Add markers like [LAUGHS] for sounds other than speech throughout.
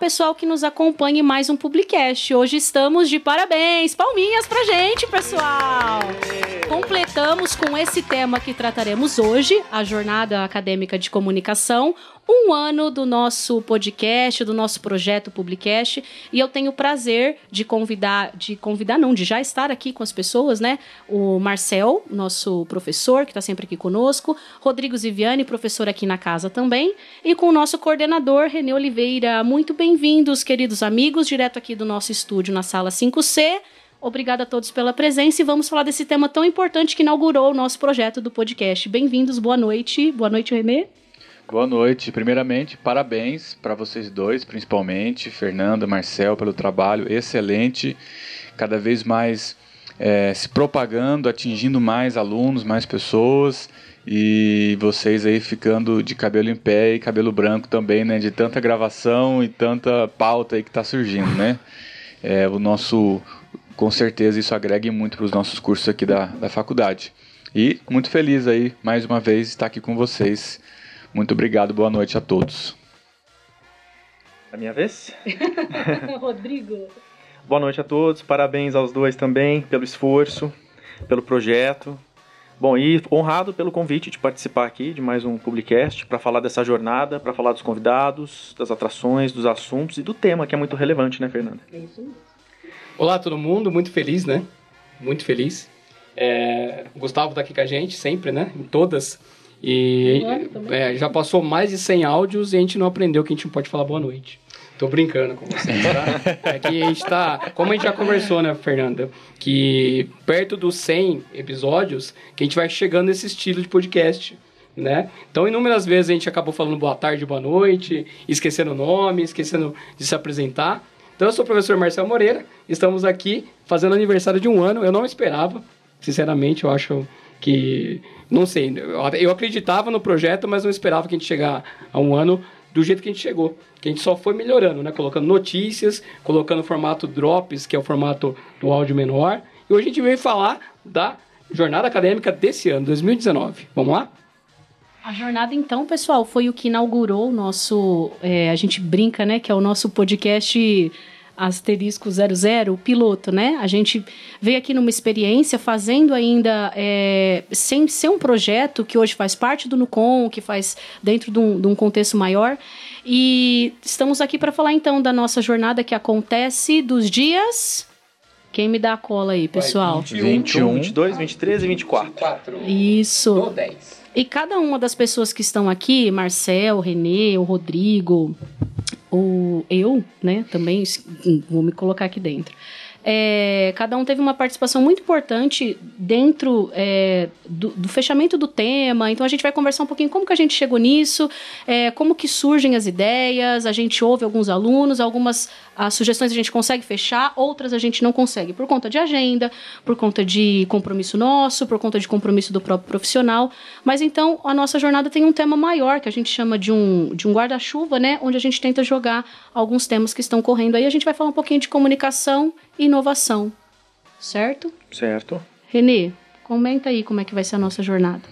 Pessoal que nos acompanha em mais um Publicast. Hoje estamos de parabéns. Palminhas pra gente, pessoal! Completamos com esse tema que trataremos hoje, a Jornada Acadêmica de Comunicação, um ano do nosso podcast, do nosso projeto Publicast, e eu tenho o prazer de convidar, de convidar não, de já estar aqui com as pessoas, né? O Marcel, nosso professor, que está sempre aqui conosco, Rodrigo Ziviani, professor aqui na casa também, e com o nosso coordenador, Renê Oliveira. Muito bem-vindos, queridos amigos, direto aqui do nosso estúdio na sala 5C. Obrigada a todos pela presença e vamos falar desse tema tão importante que inaugurou o nosso projeto do podcast. Bem-vindos, boa noite. Boa noite, Renê. Boa noite. Primeiramente, parabéns para vocês dois, principalmente, Fernanda, Marcel, pelo trabalho excelente, cada vez mais é, se propagando, atingindo mais alunos, mais pessoas e vocês aí ficando de cabelo em pé e cabelo branco também, né? De tanta gravação e tanta pauta aí que está surgindo, né? É, o nosso, com certeza isso agrega muito para os nossos cursos aqui da, da faculdade. E muito feliz aí, mais uma vez, estar aqui com vocês muito obrigado, boa noite a todos. A minha vez? [LAUGHS] Rodrigo. Boa noite a todos, parabéns aos dois também pelo esforço, pelo projeto. Bom, e honrado pelo convite de participar aqui de mais um Publicast para falar dessa jornada, para falar dos convidados, das atrações, dos assuntos e do tema que é muito relevante, né, Fernanda? É isso mesmo. Olá, todo mundo, muito feliz, né? Muito feliz. É, o Gustavo está aqui com a gente sempre, né? Em todas e é, já passou mais de 100 áudios e a gente não aprendeu que a gente não pode falar boa noite. Tô brincando com vocês, tá? É que a gente tá. Como a gente já conversou, né, Fernanda? Que perto dos 100 episódios, que a gente vai chegando nesse estilo de podcast. Né? Então, inúmeras vezes a gente acabou falando boa tarde, boa noite, esquecendo o nome, esquecendo de se apresentar. Então, eu sou o professor Marcelo Moreira, estamos aqui fazendo aniversário de um ano. Eu não esperava, sinceramente, eu acho que não sei, eu acreditava no projeto, mas não esperava que a gente chegar a um ano do jeito que a gente chegou. Que a gente só foi melhorando, né? Colocando notícias, colocando o formato Drops, que é o formato do áudio menor. E hoje a gente veio falar da jornada acadêmica desse ano, 2019. Vamos lá? A jornada, então, pessoal, foi o que inaugurou o nosso. É, a gente brinca, né? Que é o nosso podcast asterisco 00, o piloto, né? A gente veio aqui numa experiência fazendo ainda, é, sem ser um projeto que hoje faz parte do NUCOM, que faz dentro de um, de um contexto maior. E estamos aqui para falar então da nossa jornada que acontece dos dias. Quem me dá a cola aí, pessoal? 21, 21 22, 23 e 24. 24. Isso. Do 10. E cada uma das pessoas que estão aqui, Marcel, Renê, o Rodrigo, o eu, né, também vou me colocar aqui dentro. É, cada um teve uma participação muito importante dentro é, do, do, fechamento do tema. Então a gente vai conversar um pouquinho como que a gente chegou nisso, é, como que surgem as ideias. A gente ouve alguns alunos, algumas as sugestões a gente consegue fechar, outras a gente não consegue por conta de agenda, por conta de compromisso nosso, por conta de compromisso do próprio profissional. Mas então a nossa jornada tem um tema maior que a gente chama de um, de um guarda-chuva, né? Onde a gente tenta jogar alguns temas que estão correndo aí. A gente vai falar um pouquinho de comunicação inovação, certo? Certo. Renê, comenta aí como é que vai ser a nossa jornada.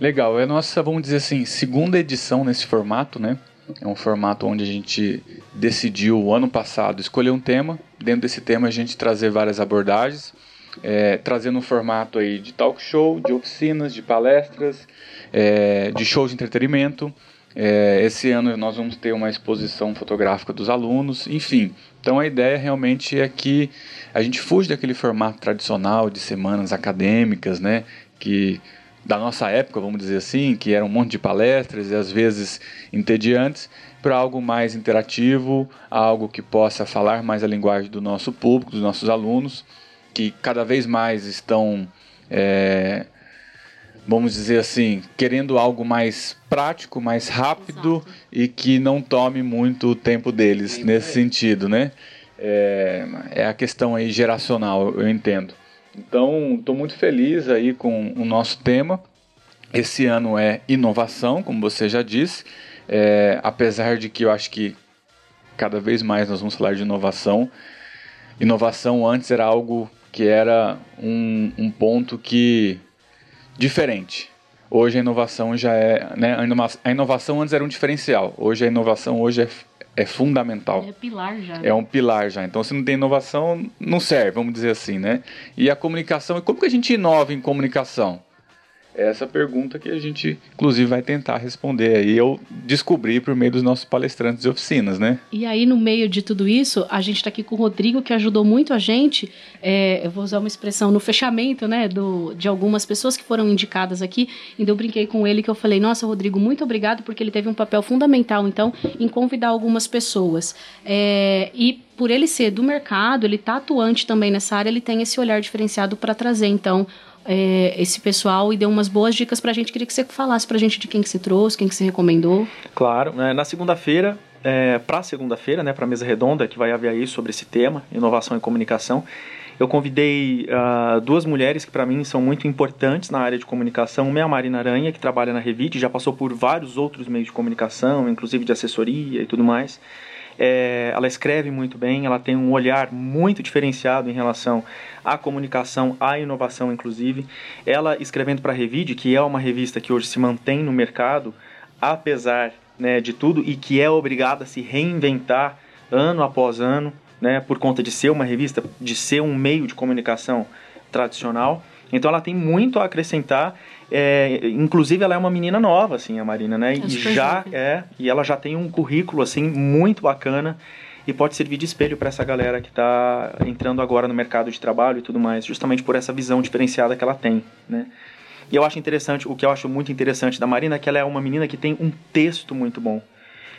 Legal, é a nossa, vamos dizer assim, segunda edição nesse formato, né? É um formato onde a gente decidiu ano passado escolher um tema. Dentro desse tema a gente trazer várias abordagens, é, trazendo um formato aí de talk show, de oficinas, de palestras, é, de shows de entretenimento. É, esse ano nós vamos ter uma exposição fotográfica dos alunos, enfim. Então a ideia realmente é que a gente fuja daquele formato tradicional de semanas acadêmicas, né? Que da nossa época, vamos dizer assim, que era um monte de palestras e às vezes entediantes, para algo mais interativo, algo que possa falar mais a linguagem do nosso público, dos nossos alunos, que cada vez mais estão, é, vamos dizer assim, querendo algo mais prático, mais rápido Exato. e que não tome muito o tempo deles nesse sentido, né? É, é a questão aí geracional, eu entendo. Então, estou muito feliz aí com o nosso tema. Esse ano é inovação, como você já disse. É, apesar de que eu acho que cada vez mais nós vamos falar de inovação. Inovação antes era algo que era um, um ponto que diferente. Hoje a inovação já é, né, a inovação antes era um diferencial. Hoje a inovação hoje é, é fundamental. É pilar já. É um pilar já. Então, se não tem inovação, não serve, vamos dizer assim, né? E a comunicação, e como que a gente inova em comunicação? É essa pergunta que a gente, inclusive, vai tentar responder aí. Eu descobri por meio dos nossos palestrantes e oficinas, né? E aí, no meio de tudo isso, a gente está aqui com o Rodrigo, que ajudou muito a gente. É, eu vou usar uma expressão no fechamento, né, do, de algumas pessoas que foram indicadas aqui. E eu brinquei com ele que eu falei: Nossa, Rodrigo, muito obrigado, porque ele teve um papel fundamental, então, em convidar algumas pessoas. É, e por ele ser do mercado, ele está atuante também nessa área, ele tem esse olhar diferenciado para trazer, então, é, esse pessoal e deu umas boas dicas para a gente. Queria que você falasse para a gente de quem que você trouxe, quem que você recomendou. Claro, né, na segunda-feira, é, para segunda-feira, né, para a mesa redonda que vai haver aí sobre esse tema, inovação e comunicação, eu convidei uh, duas mulheres que para mim são muito importantes na área de comunicação. Uma é a Marina Aranha, que trabalha na Revit, já passou por vários outros meios de comunicação, inclusive de assessoria e tudo mais. É, ela escreve muito bem, ela tem um olhar muito diferenciado em relação à comunicação, à inovação, inclusive. Ela escrevendo para a Revide, que é uma revista que hoje se mantém no mercado, apesar né, de tudo, e que é obrigada a se reinventar ano após ano, né, por conta de ser uma revista, de ser um meio de comunicação tradicional. Então ela tem muito a acrescentar. É, inclusive ela é uma menina nova, assim, a Marina, né? É e já é e ela já tem um currículo assim muito bacana e pode servir de espelho para essa galera que está entrando agora no mercado de trabalho e tudo mais, justamente por essa visão diferenciada que ela tem, né? E eu acho interessante, o que eu acho muito interessante da Marina é que ela é uma menina que tem um texto muito bom.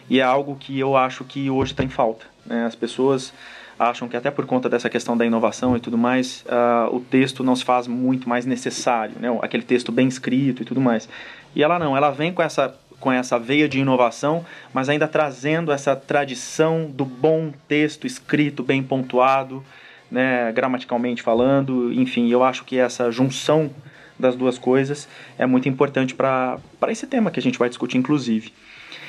E é algo que eu acho que hoje está em falta. Né? As pessoas acham que até por conta dessa questão da inovação e tudo mais, uh, o texto não se faz muito mais necessário, né? aquele texto bem escrito e tudo mais. E ela não, ela vem com essa com essa veia de inovação, mas ainda trazendo essa tradição do bom texto escrito, bem pontuado, né, gramaticalmente falando, enfim, eu acho que essa junção das duas coisas é muito importante para esse tema que a gente vai discutir, inclusive.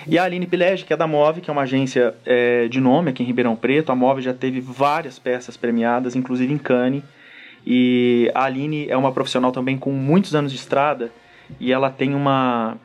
E a Aline Pilege, que é da Move, que é uma agência é, de nome aqui em Ribeirão Preto. A Move já teve várias peças premiadas, inclusive em Cannes. E a Aline é uma profissional também com muitos anos de estrada e ela tem uma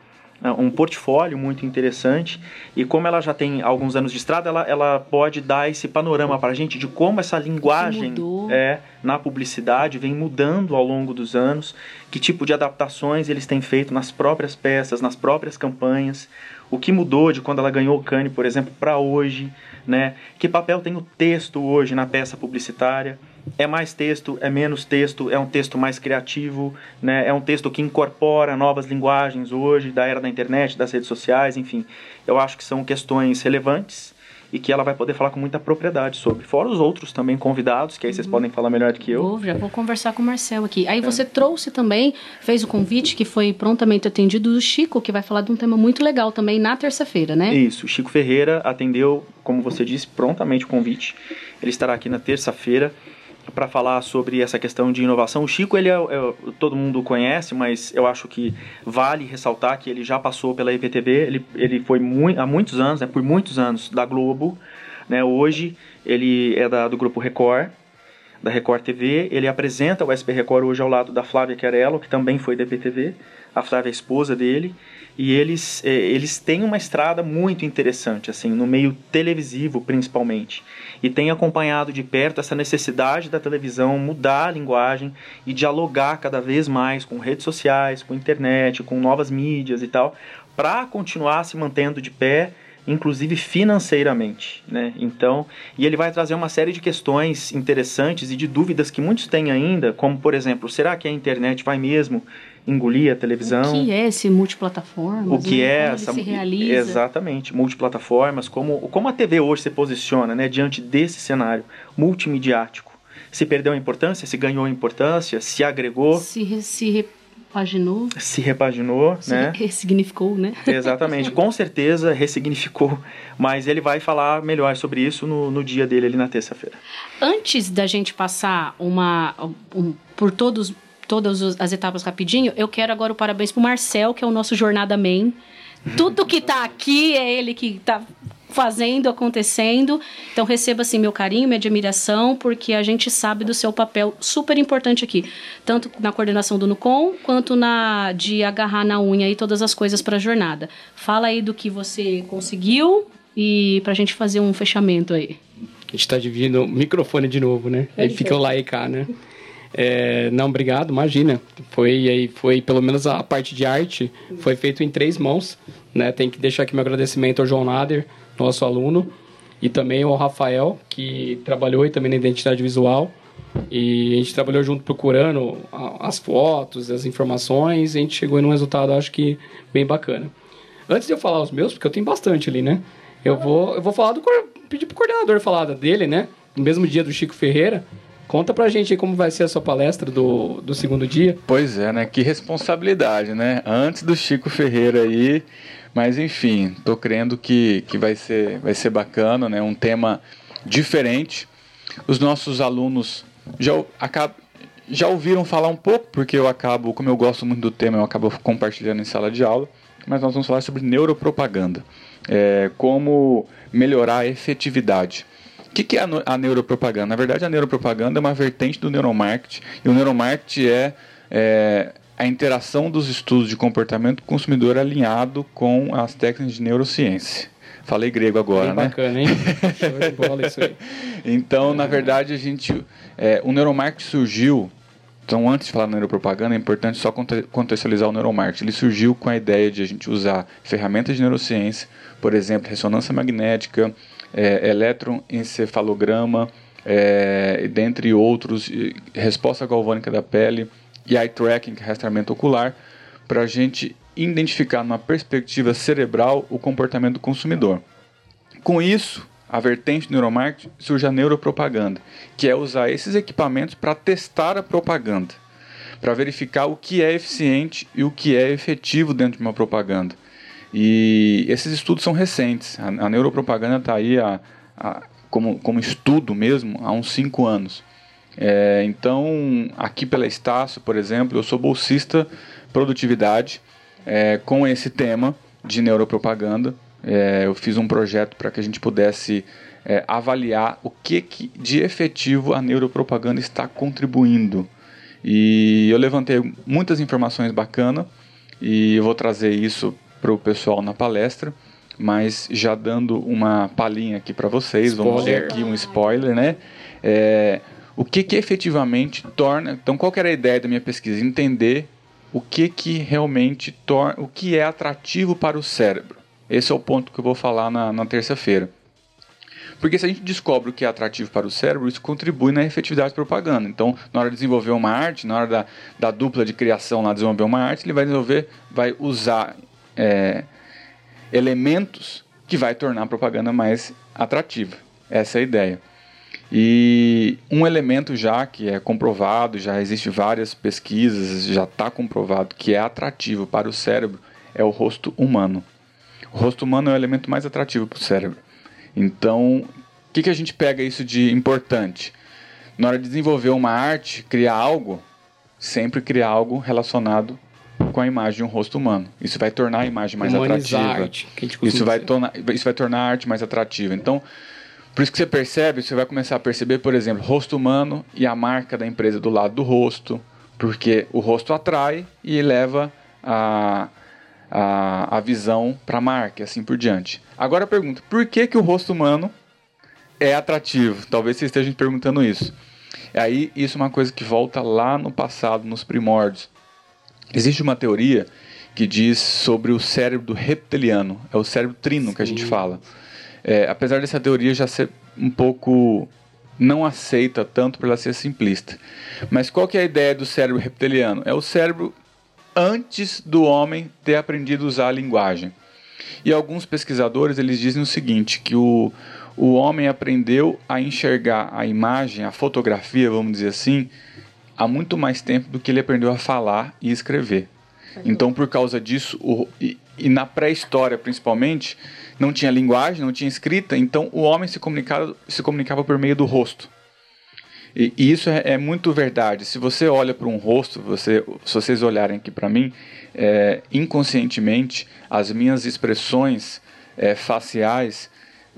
é, um portfólio muito interessante e como ela já tem alguns anos de estrada, ela, ela pode dar esse panorama para a gente de como essa linguagem é na publicidade vem mudando ao longo dos anos, que tipo de adaptações eles têm feito nas próprias peças, nas próprias campanhas, o que mudou de quando ela ganhou o Cane, por exemplo, para hoje, né? Que papel tem o texto hoje na peça publicitária? É mais texto, é menos texto, é um texto mais criativo, né? É um texto que incorpora novas linguagens hoje da era da internet, das redes sociais, enfim. Eu acho que são questões relevantes e que ela vai poder falar com muita propriedade sobre. Fora os outros também convidados, que aí vocês uhum. podem falar melhor do que eu. Vou, já vou conversar com o Marcel aqui. Aí é. você trouxe também, fez o convite que foi prontamente atendido do Chico, que vai falar de um tema muito legal também na terça-feira, né? Isso, o Chico Ferreira atendeu, como você disse, prontamente o convite. Ele estará aqui na terça-feira para falar sobre essa questão de inovação. O Chico, ele é, é, todo mundo conhece, mas eu acho que vale ressaltar que ele já passou pela IPTV, ele, ele foi há muitos anos, né, por muitos anos, da Globo. Né, hoje ele é da, do Grupo Record, da Record TV. Ele apresenta o SP Record hoje ao lado da Flávia Querello, que também foi da IPTV. A Flávia é a esposa dele e eles, é, eles têm uma estrada muito interessante, assim, no meio televisivo principalmente. E tem acompanhado de perto essa necessidade da televisão mudar a linguagem e dialogar cada vez mais com redes sociais, com internet, com novas mídias e tal, para continuar se mantendo de pé inclusive financeiramente, né? Então, e ele vai trazer uma série de questões interessantes e de dúvidas que muitos têm ainda, como por exemplo, será que a internet vai mesmo engolir a televisão? O que é esse multiplataforma? O que é essa se realiza? Exatamente, multiplataformas, como como a TV hoje se posiciona, né, diante desse cenário multimediático? Se perdeu a importância, se ganhou a importância, se agregou? Se se repaginou. Se repaginou, se né? Ressignificou, né? Exatamente, com certeza ressignificou. Mas ele vai falar melhor sobre isso no, no dia dele ali na terça-feira. Antes da gente passar uma um, por todos todas as etapas rapidinho, eu quero agora o parabéns pro Marcel, que é o nosso Jornada Man. Tudo que tá aqui é ele que tá fazendo, acontecendo. Então receba assim meu carinho, minha admiração, porque a gente sabe do seu papel super importante aqui, tanto na coordenação do Nucom quanto na de agarrar na unha aí todas as coisas para a jornada. Fala aí do que você conseguiu e pra gente fazer um fechamento aí. A gente tá dividindo o microfone de novo, né? Aí fica o lá e cá, né? É, não, obrigado, imagina. Foi aí, foi pelo menos a parte de arte foi feito em três mãos, né? Tem que deixar aqui meu agradecimento ao João Nader, nosso aluno, e também ao Rafael, que trabalhou aí também na identidade visual. E a gente trabalhou junto procurando as fotos, as informações, e a gente chegou em um resultado, acho que bem bacana. Antes de eu falar os meus, porque eu tenho bastante ali, né? Eu vou, eu vou falar do pedir pro coordenador falar dele, né? No mesmo dia do Chico Ferreira. Conta pra gente aí como vai ser a sua palestra do, do segundo dia. Pois é, né? Que responsabilidade, né? Antes do Chico Ferreira aí. Mas enfim, tô crendo que, que vai, ser, vai ser bacana, né? Um tema diferente. Os nossos alunos já, acabam, já ouviram falar um pouco, porque eu acabo, como eu gosto muito do tema, eu acabo compartilhando em sala de aula. Mas nós vamos falar sobre neuropropaganda. É, como melhorar a efetividade que, que é a, a neuropropaganda? Na verdade, a neuropropaganda é uma vertente do neuromarketing, e o neuromarketing é, é a interação dos estudos de comportamento do consumidor alinhado com as técnicas de neurociência. Falei grego agora, Bem né? Bacana, hein? [LAUGHS] Show de bola isso aí. então, na verdade, a gente, é, o neuromarketing surgiu. Então, antes de falar da neuropropaganda, é importante só contextualizar o neuromarketing. Ele surgiu com a ideia de a gente usar ferramentas de neurociência, por exemplo, ressonância magnética, é, eletroencefalograma, é, dentre outros, resposta galvânica da pele e eye tracking, é rastreamento ocular, para a gente identificar numa perspectiva cerebral o comportamento do consumidor. Com isso, a vertente neuromarketing surge a neuropropaganda, que é usar esses equipamentos para testar a propaganda, para verificar o que é eficiente e o que é efetivo dentro de uma propaganda. E esses estudos são recentes. A, a neuropropaganda está aí a, a, como, como estudo mesmo há uns 5 anos. É, então, aqui pela Estácio, por exemplo, eu sou bolsista produtividade é, com esse tema de neuropropaganda. É, eu fiz um projeto para que a gente pudesse é, avaliar o que, que de efetivo a neuropropaganda está contribuindo. E eu levantei muitas informações bacanas e eu vou trazer isso para o pessoal na palestra, mas já dando uma palhinha aqui para vocês, spoiler. vamos ter aqui um spoiler, né? É, o que, que efetivamente torna. Então, qual era a ideia da minha pesquisa? Entender o que, que realmente torna. o que é atrativo para o cérebro. Esse é o ponto que eu vou falar na, na terça-feira. Porque se a gente descobre o que é atrativo para o cérebro, isso contribui na efetividade da propaganda. Então, na hora de desenvolver uma arte, na hora da, da dupla de criação lá desenvolver uma arte, ele vai desenvolver, vai usar é, elementos que vai tornar a propaganda mais atrativa. Essa é a ideia. E um elemento já que é comprovado, já existe várias pesquisas, já está comprovado que é atrativo para o cérebro é o rosto humano. O rosto humano é o elemento mais atrativo para o cérebro. Então, o que, que a gente pega isso de importante? Na hora de desenvolver uma arte, criar algo, sempre criar algo relacionado com a imagem de um rosto humano. Isso vai tornar a imagem mais Humanizar atrativa. Arte, isso vai tornar isso vai tornar a arte mais atrativa. Então, por isso que você percebe, você vai começar a perceber, por exemplo, rosto humano e a marca da empresa do lado do rosto, porque o rosto atrai e leva a, a, a visão para a marca e assim por diante. Agora a pergunta, por que, que o rosto humano é atrativo? Talvez você esteja me perguntando isso. Aí, isso é uma coisa que volta lá no passado, nos primórdios. Existe uma teoria que diz sobre o cérebro reptiliano, é o cérebro trino Sim. que a gente fala. É, apesar dessa teoria já ser um pouco não aceita tanto por ela ser simplista. Mas qual que é a ideia do cérebro reptiliano? É o cérebro antes do homem ter aprendido a usar a linguagem. E alguns pesquisadores eles dizem o seguinte, que o, o homem aprendeu a enxergar a imagem, a fotografia, vamos dizer assim, há muito mais tempo do que ele aprendeu a falar e escrever. Então, por causa disso, o, e, e, na pré-história principalmente, não tinha linguagem, não tinha escrita, então o homem se comunicava, se comunicava por meio do rosto. E, e isso é, é, muito verdade. Se você olha para um rosto, você, se vocês olharem aqui para mim, é, inconscientemente, as minhas expressões é, faciais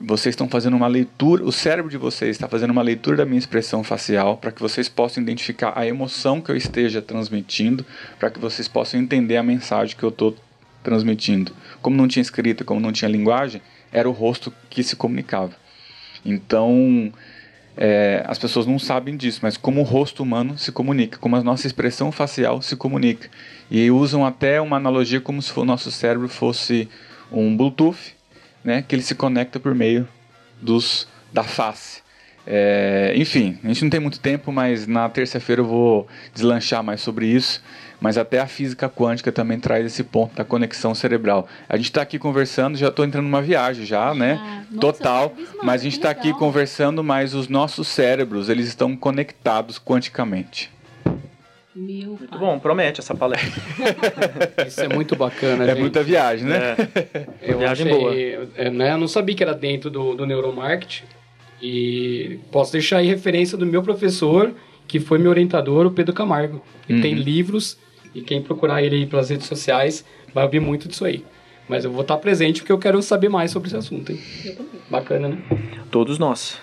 vocês estão fazendo uma leitura, o cérebro de vocês está fazendo uma leitura da minha expressão facial para que vocês possam identificar a emoção que eu esteja transmitindo, para que vocês possam entender a mensagem que eu estou transmitindo. Como não tinha escrita, como não tinha linguagem, era o rosto que se comunicava. Então, é, as pessoas não sabem disso, mas como o rosto humano se comunica, como a nossa expressão facial se comunica. E usam até uma analogia como se o nosso cérebro fosse um Bluetooth, né, que ele se conecta por meio dos da face. É, enfim, a gente não tem muito tempo, mas na terça-feira eu vou deslanchar mais sobre isso. Mas até a física quântica também traz esse ponto da conexão cerebral. A gente está aqui conversando, já estou entrando numa viagem já, né? Ah, nossa, Total. Mas a gente está aqui conversando, mas os nossos cérebros eles estão conectados quanticamente. Meu muito pai. bom, promete essa palestra. [LAUGHS] Isso é muito bacana, É gente. muita viagem, né? É. [LAUGHS] viagem achei, boa. É, né, eu não sabia que era dentro do, do neuromarketing. E posso deixar aí referência do meu professor, que foi meu orientador, o Pedro Camargo. Ele uhum. tem livros, e quem procurar ele aí pelas redes sociais vai ouvir muito disso aí. Mas eu vou estar presente porque eu quero saber mais sobre esse assunto. Hein? Bacana, né? Todos nós.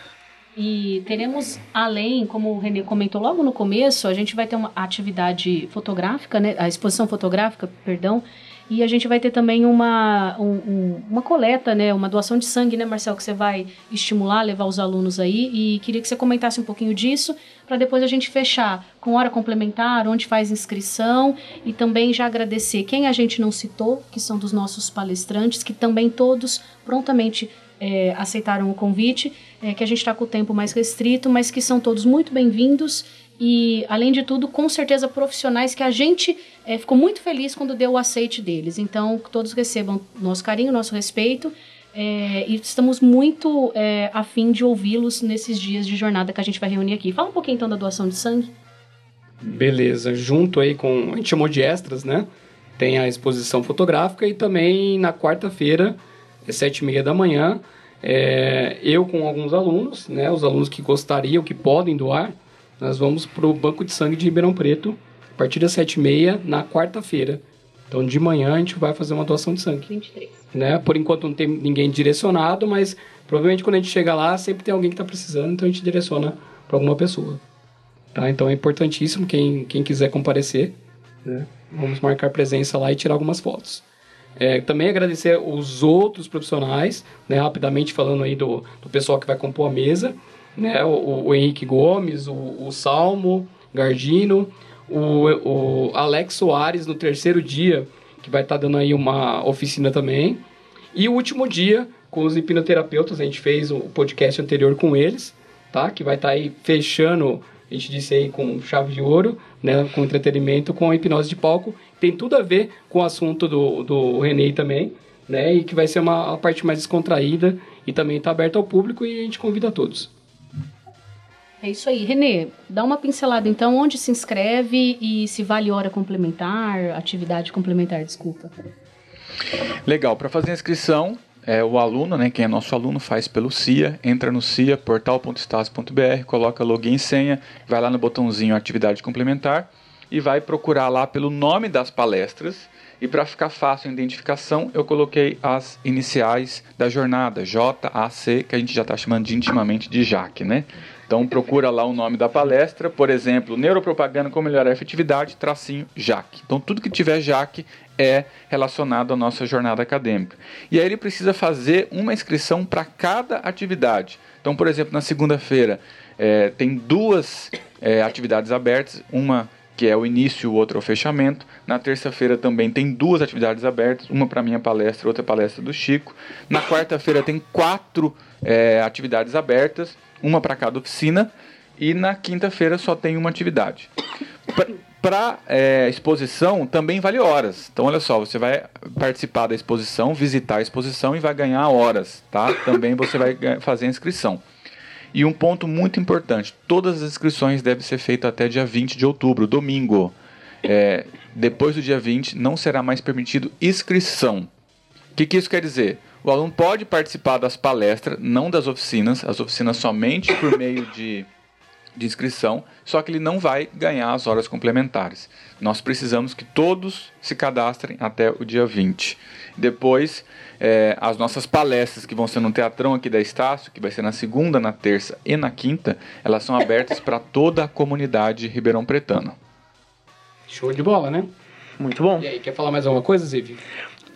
E teremos, além, como o Renê comentou logo no começo, a gente vai ter uma atividade fotográfica, né? A exposição fotográfica, perdão, e a gente vai ter também uma, um, uma coleta, né? Uma doação de sangue, né, Marcel? Que você vai estimular, levar os alunos aí. E queria que você comentasse um pouquinho disso, para depois a gente fechar com hora complementar, onde faz inscrição. E também já agradecer quem a gente não citou, que são dos nossos palestrantes, que também todos prontamente é, aceitaram o convite, é, que a gente está com o tempo mais restrito, mas que são todos muito bem-vindos e, além de tudo, com certeza profissionais que a gente é, ficou muito feliz quando deu o aceite deles. Então, que todos recebam nosso carinho, nosso respeito. É, e estamos muito é, afim de ouvi-los nesses dias de jornada que a gente vai reunir aqui. Fala um pouquinho então da doação de sangue. Beleza, junto aí com. A gente chamou de extras, né? Tem a exposição fotográfica e também na quarta-feira, sete e meia da manhã, é, eu com alguns alunos, né? Os alunos que gostariam, que podem doar, nós vamos para o Banco de Sangue de Ribeirão Preto, a partir das 7h30, na quarta-feira. Então, de manhã, a gente vai fazer uma doação de sangue. 23. Né? Por enquanto, não tem ninguém direcionado, mas provavelmente quando a gente chega lá, sempre tem alguém que está precisando, então a gente direciona para alguma pessoa. Tá? Então, é importantíssimo quem, quem quiser comparecer. Né? Vamos marcar presença lá e tirar algumas fotos. É, também agradecer os outros profissionais, né? rapidamente falando aí do, do pessoal que vai compor a mesa né? O, o Henrique Gomes, o, o Salmo Gardino, o, o Alex Soares no terceiro dia, que vai estar tá dando aí uma oficina também. E o último dia, com os hipnoterapeutas, a gente fez o podcast anterior com eles, tá? Que vai estar tá aí fechando, a gente disse aí com chave de ouro, né? Com entretenimento, com a hipnose de palco. Tem tudo a ver com o assunto do, do René também, né? E que vai ser uma a parte mais descontraída e também está aberta ao público e a gente convida a todos. É isso aí. Renê, dá uma pincelada então, onde se inscreve e se vale hora complementar, atividade complementar, desculpa. Legal, para fazer a inscrição, é, o aluno, né, quem é nosso aluno, faz pelo CIA, entra no CIA, portal.stas.br, coloca login e senha, vai lá no botãozinho atividade complementar e vai procurar lá pelo nome das palestras. E para ficar fácil a identificação, eu coloquei as iniciais da jornada, JAC, que a gente já está chamando de intimamente de JAC, né? Então procura lá o nome da palestra, por exemplo, Neuropropaganda como melhorar a efetividade, tracinho JAC. Então tudo que tiver JAC é relacionado à nossa jornada acadêmica. E aí ele precisa fazer uma inscrição para cada atividade. Então, por exemplo, na segunda-feira é, tem duas é, atividades abertas, uma que é o início, o outro é o fechamento. Na terça-feira também tem duas atividades abertas, uma para minha palestra, outra palestra do Chico. Na quarta-feira tem quatro é, atividades abertas uma para cada oficina, e na quinta-feira só tem uma atividade. Para é, exposição também vale horas. Então, olha só, você vai participar da exposição, visitar a exposição e vai ganhar horas, tá? Também você vai fazer a inscrição. E um ponto muito importante: todas as inscrições devem ser feitas até dia 20 de outubro, domingo. É, depois do dia 20, não será mais permitido inscrição. O que, que isso quer dizer? O aluno pode participar das palestras, não das oficinas, as oficinas somente por meio de, de inscrição, só que ele não vai ganhar as horas complementares. Nós precisamos que todos se cadastrem até o dia 20. Depois, é, as nossas palestras que vão ser no Teatrão aqui da Estácio, que vai ser na segunda, na terça e na quinta, elas são abertas para toda a comunidade ribeirão pretana. Show de bola, né? Muito bom. E aí, quer falar mais alguma coisa, Ziv?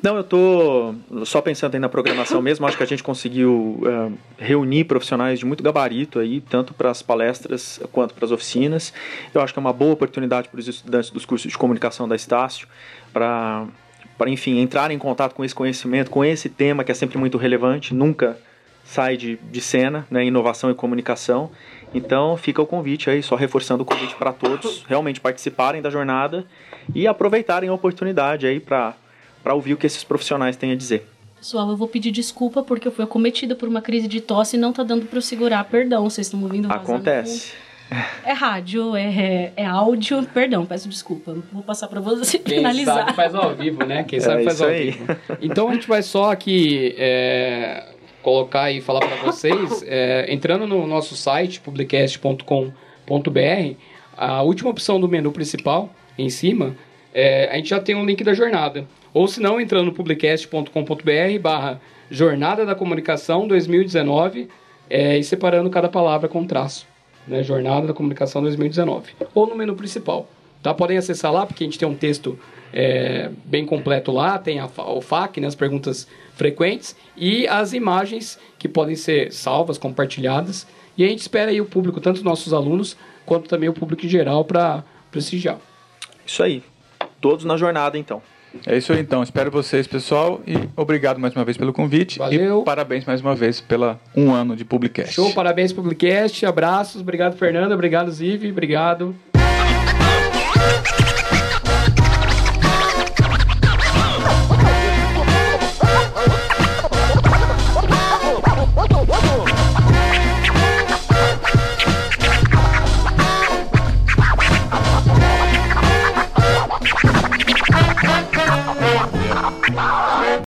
Não, eu tô só pensando aí na programação mesmo. Acho que a gente conseguiu uh, reunir profissionais de muito gabarito aí, tanto para as palestras quanto para as oficinas. Eu acho que é uma boa oportunidade para os estudantes dos cursos de comunicação da Estácio para, para enfim, entrar em contato com esse conhecimento, com esse tema que é sempre muito relevante, nunca sai de, de cena, né, inovação e comunicação. Então fica o convite aí, só reforçando o convite para todos realmente participarem da jornada e aproveitarem a oportunidade aí para para ouvir o que esses profissionais têm a dizer. Pessoal, eu vou pedir desculpa porque eu fui acometida por uma crise de tosse e não tá dando para eu segurar. Perdão, vocês estão ouvindo? Acontece. É rádio, é, é áudio. Perdão, peço desculpa. Vou passar para você Quem finalizar. sabe faz ao vivo, né? Quem sabe é faz ao aí. vivo. Então a gente vai só aqui é, colocar e falar para vocês, é, entrando no nosso site publicast.com.br, a última opção do menu principal, em cima, é, a gente já tem um link da jornada. Ou se não, entrando no publicast.com.br barra Jornada da Comunicação 2019 é, e separando cada palavra com traço. Né? Jornada da Comunicação 2019. Ou no menu principal. Tá? Podem acessar lá, porque a gente tem um texto é, bem completo lá, tem a, o FAQ, né, as perguntas frequentes, e as imagens que podem ser salvas, compartilhadas. E a gente espera aí o público, tanto os nossos alunos, quanto também o público em geral, para prestigiar. Isso aí. Todos na jornada, então. É isso aí então. Espero vocês, pessoal, e obrigado mais uma vez pelo convite. Valeu. E parabéns mais uma vez pela um ano de Publicast. Show, parabéns Publicast, abraços, obrigado Fernanda, obrigado Zive, obrigado.